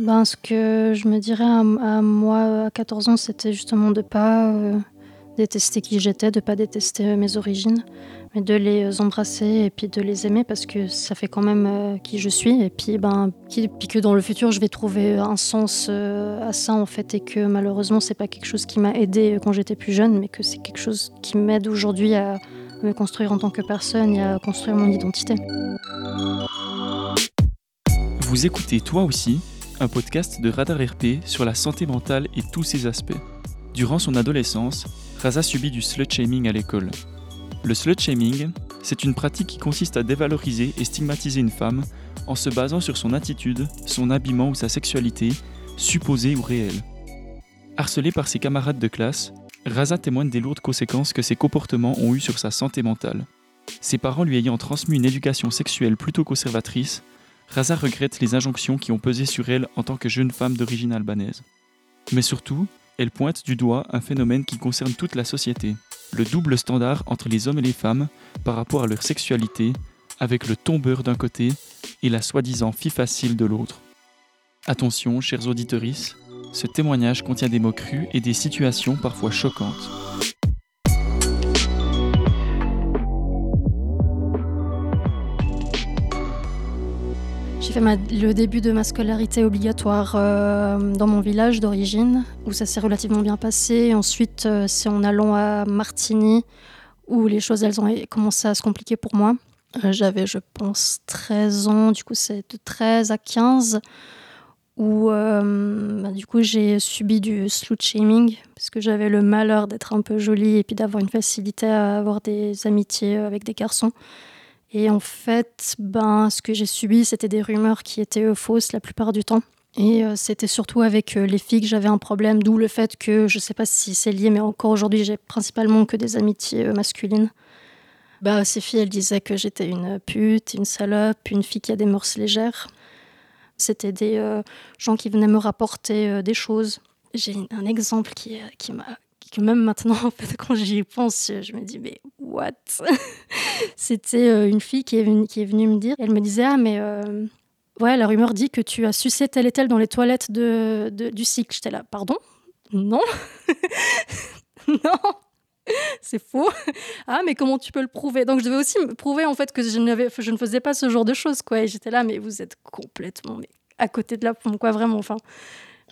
ben, Ce que je me dirais à, moi à 14 ans, c'était justement de ne pas euh, détester qui j'étais, de ne pas détester mes origines, mais de les embrasser et puis de les aimer parce que ça fait quand même euh, qui je suis. Et puis, ben, puis que dans le futur, je vais trouver un sens euh, à ça en fait et que malheureusement, c'est pas quelque chose qui m'a aidé quand j'étais plus jeune, mais que c'est quelque chose qui m'aide aujourd'hui à me construire en tant que personne et à construire mon identité. Vous écoutez toi aussi un podcast de Radar RP sur la santé mentale et tous ses aspects. Durant son adolescence, Raza subit du slut-shaming à l'école. Le slut-shaming, c'est une pratique qui consiste à dévaloriser et stigmatiser une femme en se basant sur son attitude, son habillement ou sa sexualité, supposée ou réelle. Harcelée par ses camarades de classe, Raza témoigne des lourdes conséquences que ses comportements ont eues sur sa santé mentale. Ses parents lui ayant transmis une éducation sexuelle plutôt conservatrice, Raza regrette les injonctions qui ont pesé sur elle en tant que jeune femme d'origine albanaise. Mais surtout, elle pointe du doigt un phénomène qui concerne toute la société, le double standard entre les hommes et les femmes par rapport à leur sexualité, avec le tombeur d'un côté et la soi-disant fille facile de l'autre. Attention, chers auditeurs, ce témoignage contient des mots crus et des situations parfois choquantes. J'ai fait le début de ma scolarité obligatoire euh, dans mon village d'origine, où ça s'est relativement bien passé. Ensuite, euh, c'est en allant à Martigny, où les choses elles ont commencé à se compliquer pour moi. Euh, j'avais, je pense, 13 ans, du coup c'est de 13 à 15 où bah, du coup j'ai subi du slut shaming parce que j'avais le malheur d'être un peu jolie et puis d'avoir une facilité à avoir des amitiés avec des garçons. Et en fait, ben, ce que j'ai subi, c'était des rumeurs qui étaient euh, fausses la plupart du temps. Et euh, c'était surtout avec les filles que j'avais un problème, d'où le fait que, je ne sais pas si c'est lié, mais encore aujourd'hui, j'ai principalement que des amitiés masculines. Bah, ces filles, elles disaient que j'étais une pute, une salope, une fille qui a des mœurs légères. C'était des euh, gens qui venaient me rapporter euh, des choses. J'ai un exemple qui, euh, qui m'a que même maintenant, en fait, quand j'y pense, je me dis, mais what? C'était une fille qui est, venue, me dire, elle me disait, ah, mais ouais, la rumeur dit que tu as sucé tel et tel dans les toilettes de, du cycle. J'étais là, pardon? Non Non c'est faux. Ah, mais comment tu peux le prouver? Donc, je devais aussi me prouver en fait que je, ne faisais pas ce genre de choses, quoi. Et j'étais là, mais vous êtes complètement à côté de la pompe, quoi, vraiment. Enfin,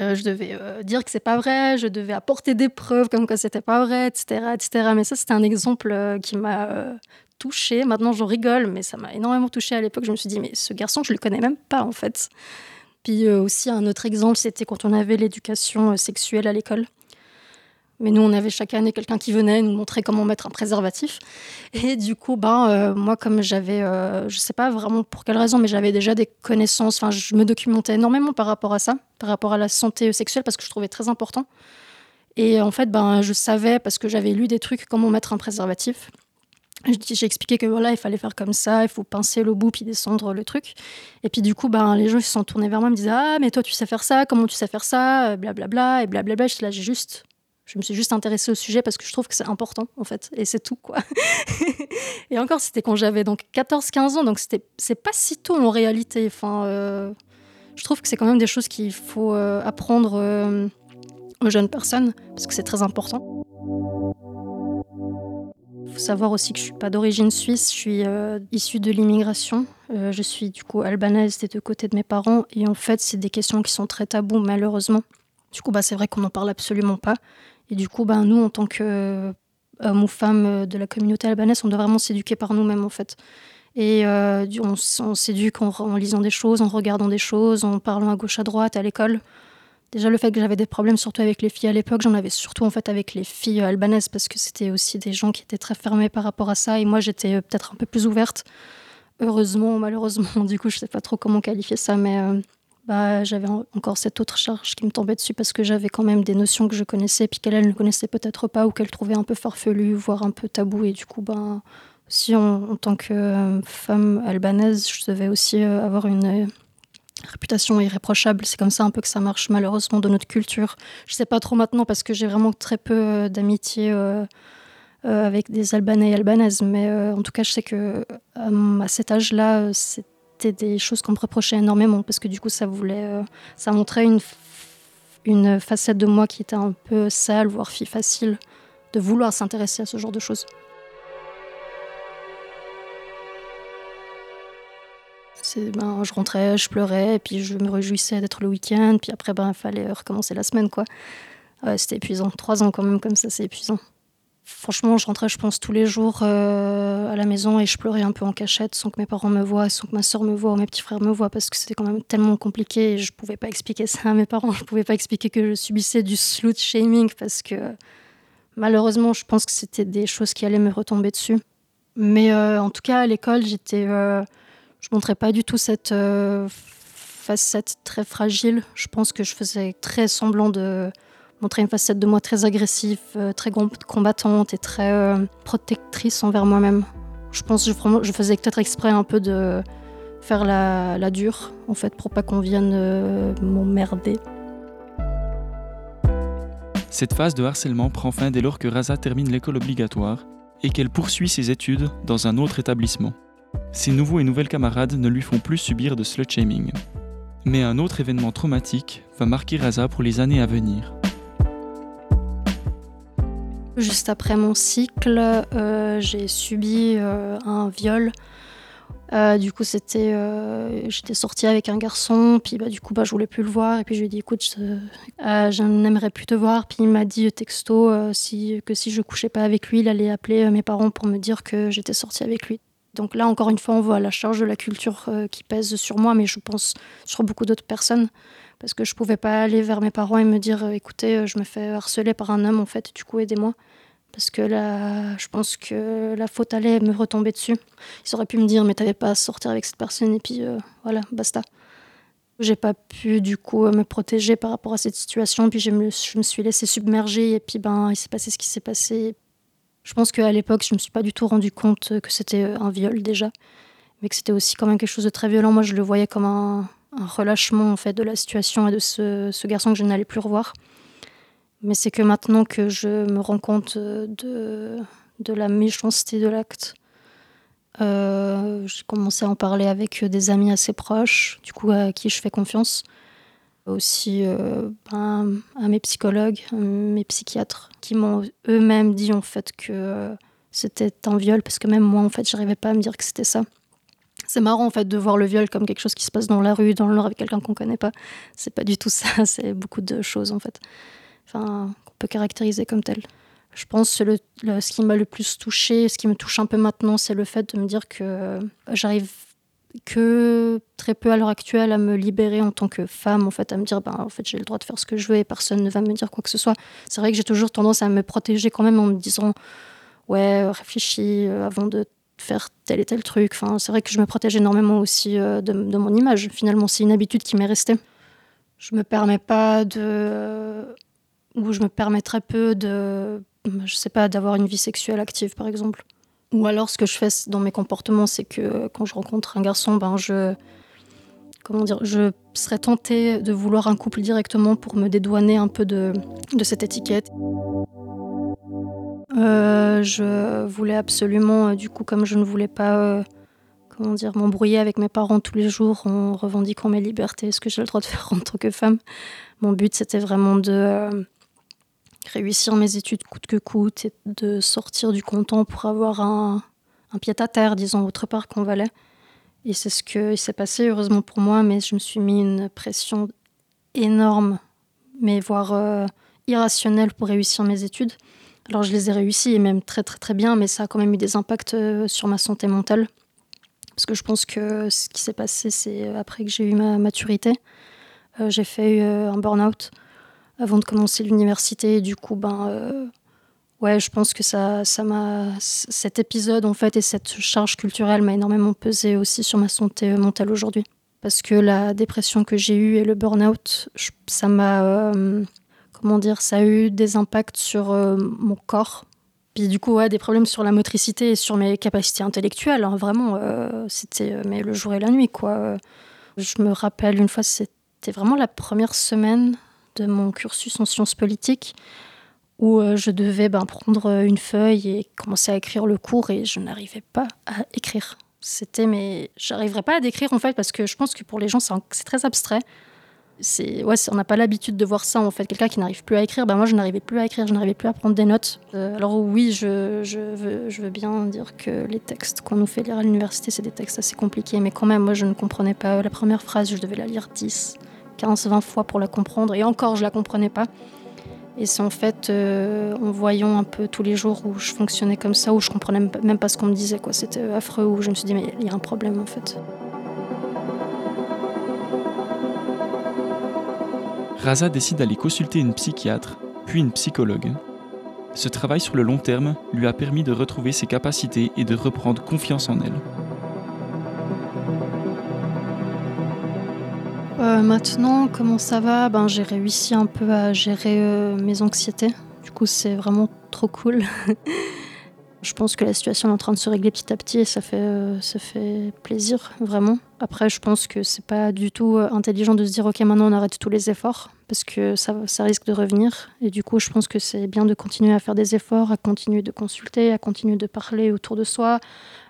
euh, je devais euh, dire que c'est pas vrai, je devais apporter des preuves comme quoi c'était pas vrai, etc., etc. Mais ça, c'était un exemple euh, qui m'a touchée. Maintenant, j'en rigole, mais ça m'a énormément touchée à l'époque. Je me suis dit, mais ce garçon, je le connais même pas, en fait. Puis aussi, un autre exemple, c'était quand on avait l'éducation sexuelle à l'école. Mais nous, on avait chaque année quelqu'un qui venait nous montrer comment mettre un préservatif. Et du coup, ben, euh, moi, comme j'avais, euh, je sais pas vraiment pour quelle raison, mais j'avais déjà des connaissances, enfin, je me documentais énormément par rapport à ça, par rapport à la santé sexuelle, parce que je trouvais très important. Et en fait, ben, je savais, parce que j'avais lu des trucs, comment mettre un préservatif. J'ai expliqué que voilà, il fallait faire comme ça, il faut pincer le bout puis descendre le truc. Et puis du coup, ben, les gens se sont tournés vers moi, me disaient Ah, mais toi, tu sais faire ça, comment tu sais faire ça, blablabla, bla, bla, et blablabla. J'étais là, j'ai juste je me suis juste intéressée au sujet parce que je trouve que c'est important, en fait. Et c'est tout, quoi. et encore, c'était quand j'avais donc 14-15 ans, donc c'est pas si tôt en réalité. Enfin, euh, je trouve que c'est quand même des choses qu'il faut euh, apprendre euh, aux jeunes personnes parce que c'est très important. Il faut savoir aussi que je suis pas d'origine suisse, je suis issue de l'immigration. je suis du coup albanaise des deux côtés de mes parents. Et en fait, c'est des questions qui sont très tabous, malheureusement. Du coup, bah, c'est vrai qu'on n'en parle absolument pas. Et du coup, ben, nous, en tant que hommes ou femmes de la communauté albanaise, on doit vraiment s'éduquer par nous-mêmes, en fait. Et euh, on, s'éduque en, lisant des choses, en regardant des choses, en parlant à gauche, à droite, à l'école. Déjà, le fait que j'avais des problèmes, surtout avec les filles à l'époque, j'en avais surtout en fait avec les filles albanaises, parce que c'était aussi des gens qui étaient très fermés par rapport à ça. Et moi, j'étais peut-être un peu plus ouverte. Heureusement, malheureusement, du coup, je sais pas trop comment qualifier ça, mais euh, bah, j'avais encore cette autre charge qui me tombait dessus parce que j'avais quand même des notions que je connaissais puis qu'elle ne connaissait peut-être pas ou qu'elle trouvait un peu farfelu, voire un peu tabou. Et du coup, ben, si en, tant que euh, femme albanaise, je devais aussi euh, avoir une euh, réputation irréprochable. C'est comme ça un peu que ça marche malheureusement dans notre culture. Je sais pas trop maintenant parce que j'ai vraiment très peu d'amitié avec des Albanais et Albanaises, mais en tout cas, je sais que à cet âge-là, c'est c'était des choses qu'on me reprochait énormément parce que du coup, ça voulait, ça montrait une, une facette de moi qui était un peu sale, voire fille facile, de vouloir s'intéresser à ce genre de choses. Ben, je rentrais, je pleurais, et puis je me réjouissais d'être le week-end, puis après, ben, il fallait recommencer la semaine, quoi. c'était épuisant. Trois ans quand même comme ça, c'est épuisant. Franchement, je rentrais, je pense, tous les jours euh, à la maison et je pleurais un peu en cachette sans que mes parents me voient, sans que ma soeur me voie mes petits frères me voient parce que c'était quand même tellement compliqué et je pouvais pas expliquer ça à mes parents. Je pouvais pas expliquer que je subissais du slut shaming parce que malheureusement, je pense que c'était des choses qui allaient me retomber dessus. Mais euh, en tout cas, à l'école, j'étais. Euh, je montrais pas du tout cette facette très fragile. Je pense que je faisais très semblant de montrer une facette de moi très agressive, euh, très combattante et très euh, protectrice envers moi-même. Je pense que je, faisais peut-être exprès un peu de faire la, la dure, en fait, pour pas qu'on vienne euh, m'emmerder. Cette phase de harcèlement prend fin dès lors que Raza termine l'école obligatoire et qu'elle poursuit ses études dans un autre établissement. Ses nouveaux et nouvelles camarades ne lui font plus subir de slut-shaming. Mais un autre événement traumatique va marquer Raza pour les années à venir. Juste après mon cycle, euh, j'ai subi euh, un viol. Euh, du coup, c'était, j'étais sortie avec un garçon, puis bah, du coup, bah, je voulais plus le voir, et puis je lui ai dit, écoute, je, n'aimerais plus te voir. Puis il m'a dit texto si, que si je couchais pas avec lui, il allait appeler mes parents pour me dire que j'étais sortie avec lui. Donc là, encore une fois, on voit la charge de la culture qui pèse sur moi, mais je pense sur beaucoup d'autres personnes parce que je pouvais pas aller vers mes parents et me dire euh, écoutez, euh, je me fais harceler par un homme en fait, du coup aidez-moi. Parce que là, je pense que la faute allait me retomber dessus. Ils auraient pu me dire mais t'avais pas à sortir avec cette personne et puis euh, voilà, basta. J'ai pas pu du coup me protéger par rapport à cette situation, puis je me, je me suis laissée submerger et puis ben il s'est passé ce qui s'est passé. Je pense qu'à l'époque, je me suis pas du tout rendu compte que c'était un viol déjà, mais que c'était aussi quand même quelque chose de très violent. Moi, je le voyais comme un, un relâchement en fait de la situation et de ce, garçon que je n'allais plus revoir. Mais c'est que maintenant que je me rends compte de, de la méchanceté de l'acte, euh, j'ai commencé à en parler avec des amis assez proches, du coup à qui je fais confiance. Aussi euh, ben, à mes psychologues, mes psychiatres, qui m'ont eux-mêmes dit en fait que c'était un viol, parce que même moi en fait j'arrivais pas à me dire que c'était ça. C'est marrant en fait de voir le viol comme quelque chose qui se passe dans la rue, dans le nord avec quelqu'un qu'on connaît pas. C'est pas du tout ça, c'est beaucoup de choses en fait. Enfin, qu'on peut caractériser comme tel. Je pense que ce qui m'a le plus touché, ce qui me touche un peu maintenant, c'est le fait de me dire que euh, j'arrive que très peu à l'heure actuelle à me libérer en tant que femme, en fait, à me dire, ben, en fait, j'ai le droit de faire ce que je veux et personne ne va me dire quoi que ce soit. C'est vrai que j'ai toujours tendance à me protéger quand même en me disant, ouais, réfléchis euh, avant de faire tel et tel truc. Enfin, c'est vrai que je me protège énormément aussi euh, de, mon image. Finalement, c'est une habitude qui m'est restée. Je me permets pas de. ou je me permets très peu de. Je sais pas, d'avoir une vie sexuelle active, par exemple. Ou alors, ce que je fais dans mes comportements, c'est que quand je rencontre un garçon, ben, je. Comment dire Je serais tentée de vouloir un couple directement pour me dédouaner un peu de, de cette étiquette. Euh, je voulais absolument, euh, du coup, comme je ne voulais pas, euh, comment dire, m'embrouiller avec mes parents tous les jours en revendiquant mes libertés, ce que j'ai le droit de faire en tant que femme? Mon but, c'était vraiment de réussir mes études coûte que coûte et de sortir du canton pour avoir un, pied à terre, disons, autre part qu'en Valais. Et c'est ce qui s'est passé, heureusement pour moi, mais je me suis mis une pression énorme, mais voire irrationnelle pour réussir mes études. Alors je les ai réussis et même très très très bien, mais ça a quand même eu des impacts euh, sur ma santé mentale. Parce que je pense que ce qui s'est passé, c'est euh, après que j'ai eu ma maturité, euh, j'ai fait un burn-out avant de commencer l'université. Du coup, ben, ouais, je pense que ça, ça m'a, cet épisode en fait et cette charge culturelle m'a énormément pesé aussi sur ma santé mentale aujourd'hui. Parce que la dépression que j'ai eue et le burn-out, ça m'a comment dire, ça a eu des impacts sur euh, mon corps. Puis du coup, des problèmes sur la motricité et sur mes capacités intellectuelles. Hein, vraiment, euh, c'était euh, mais le jour et la nuit, quoi. Je me rappelle une fois, c'était vraiment la première semaine de mon cursus en sciences politiques où je devais ben, prendre une feuille et commencer à écrire le cours et je n'arrivais pas à écrire. C'était, mais j'arriverais pas à décrire en fait, parce que je pense que pour les gens, c'est très abstrait. On n'a pas l'habitude de voir ça en fait. Quelqu'un qui n'arrive plus à écrire, ben moi je n'arrivais plus à écrire, je n'arrivais plus à prendre des notes. Euh, alors oui, je, je veux bien dire que les textes qu'on nous fait lire à l'université, c'est des textes assez compliqués, mais quand même, moi je ne comprenais pas la première phrase, je devais la lire 10, 15, 20 fois pour la comprendre, et encore je la comprenais pas. Et c'est en fait euh, en voyant un peu tous les jours où je fonctionnais comme ça, où je comprenais même pas ce qu'on me disait, quoi. C'était affreux, où je me suis dit, mais il y a un problème en fait. Raza décide d'aller consulter une psychiatre, puis une psychologue. Ce travail sur le long terme lui a permis de retrouver ses capacités et de reprendre confiance en elle. Euh, maintenant, comment ça va? Ben, J'ai réussi un peu à gérer euh, mes anxiétés. Du coup, c'est vraiment trop cool. je pense que la situation est en train de se régler petit à petit et ça fait, euh, ça fait plaisir, vraiment. Après, je pense que c'est pas du tout intelligent de se dire, OK, maintenant on arrête tous les efforts parce que ça, ça risque de revenir. Et du coup, je pense que c'est bien de continuer à faire des efforts, à continuer de consulter, à continuer de parler autour de soi,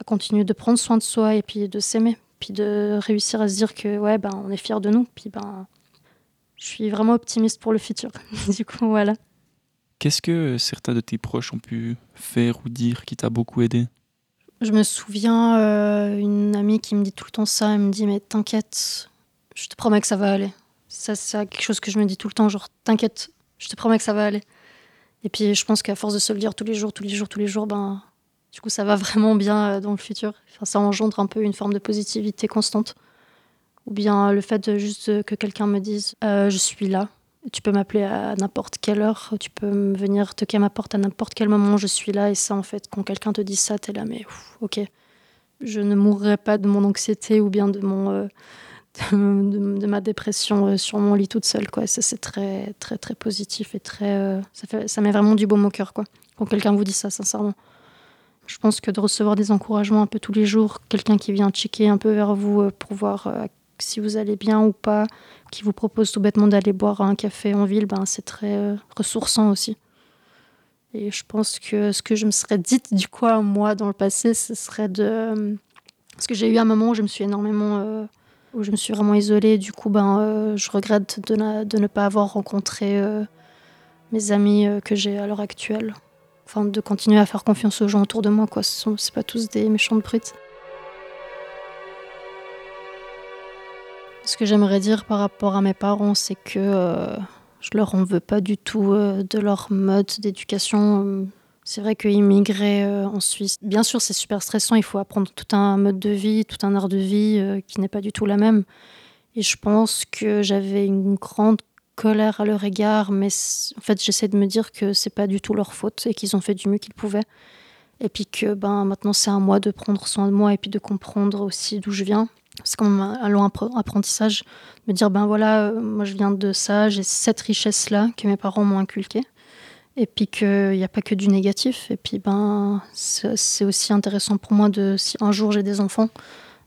à continuer de prendre soin de soi et puis de s'aimer puis de réussir à se dire que ouais ben on est fier de nous puis ben je suis vraiment optimiste pour le futur du coup voilà qu'est-ce que certains de tes proches ont pu faire ou dire qui t'a beaucoup aidé? Je me souviens euh, une amie qui me dit tout le temps ça elle me dit mais t'inquiète je te promets que ça va aller ça c'est quelque chose que je me dis tout le temps genre t'inquiète je te promets que ça va aller et puis je pense qu'à force de se le dire tous les jours tous les jours tous les jours ben du coup, ça va vraiment bien euh, dans le futur. Enfin, ça engendre un peu une forme de positivité constante. Ou bien le fait juste que quelqu'un me dise euh, Je suis là, tu peux m'appeler à n'importe quelle heure, tu peux venir toquer à ma porte à n'importe quel moment, je suis là. Et ça, en fait, quand quelqu'un te dit ça, t'es là, mais ok. Je ne mourrai pas de mon anxiété ou bien de mon. Euh, de, ma dépression sur mon lit toute seule quoi ça c'est très très très positif et très ça fait ça met vraiment du baume au cœur quoi quand quelqu'un vous dit ça sincèrement je pense que de recevoir des encouragements un peu tous les jours, quelqu'un qui vient checker un peu vers vous euh, pour voir euh, si vous allez bien ou pas, qui vous propose tout bêtement d'aller boire un café en ville, ben, c'est très euh, ressourçant aussi. Et je pense que ce que je me serais dit du coup moi dans le passé, ce serait de... Parce que j'ai eu un moment où je me suis énormément... où je me suis vraiment isolée. Du coup, ben, je regrette de, ne pas avoir rencontré mes amis que j'ai à l'heure actuelle enfin, de continuer à faire confiance aux gens autour de moi. Quoi. Ce c'est pas tous des méchants brutes. Ce que j'aimerais dire par rapport à mes parents, c'est que euh, je leur en veux pas du tout euh, de leur mode d'éducation. C'est vrai qu'immigrer euh, en Suisse, bien sûr, c'est super stressant. Il faut apprendre tout un mode de vie, tout un art de vie qui n'est pas du tout la même. Et je pense que j'avais une grande colère à leur égard, mais en fait, j'essaie de me dire que c'est pas du tout leur faute et qu'ils ont fait du mieux qu'ils pouvaient. Et puis que ben, maintenant, c'est à moi de prendre soin de moi et puis de comprendre aussi d'où je viens. C'est comme un long apprentissage, me dire ben voilà, euh, moi je viens de ça, j'ai cette richesse-là que mes parents m'ont inculquée. Et puis qu'il n'y a pas que du négatif. Et puis ben, c'est aussi intéressant pour moi de, si un jour j'ai des enfants,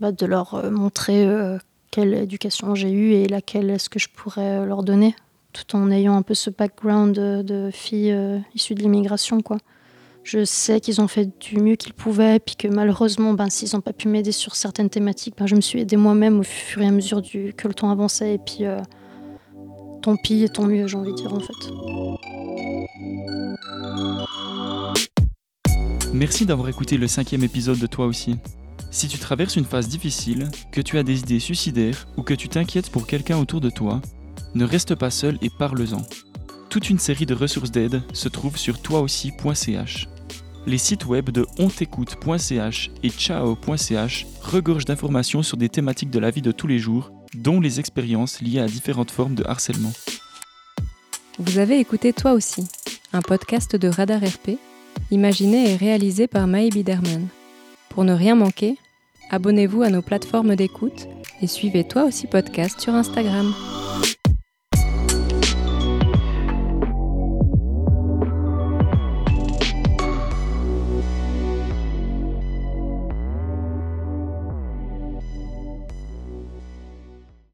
bah, de leur euh, montrer euh, quelle éducation j'ai eue et laquelle est-ce que je pourrais leur donner, tout en ayant un peu ce background de, de filles euh, issues de l'immigration. quoi. Je sais qu'ils ont fait du mieux qu'ils pouvaient, puis que malheureusement, ben, s'ils n'ont pas pu m'aider sur certaines thématiques, ben, je me suis aidée moi-même au fur et à mesure du, que le temps avançait. Et puis, euh, tant pis et tant mieux, j'ai envie de dire en fait. Merci d'avoir écouté le cinquième épisode de Toi aussi. Si tu traverses une phase difficile, que tu as des idées suicidaires ou que tu t'inquiètes pour quelqu'un autour de toi, ne reste pas seul et parle-en. Toute une série de ressources d'aide se trouve sur toiaussi.ch. Les sites web de ontécoute.ch et ciao.ch regorgent d'informations sur des thématiques de la vie de tous les jours, dont les expériences liées à différentes formes de harcèlement. Vous avez écouté Toi aussi, un podcast de Radar RP, imaginé et réalisé par Maï Biderman. Pour ne rien manquer, abonnez-vous à nos plateformes d'écoute et suivez toi aussi podcast sur Instagram.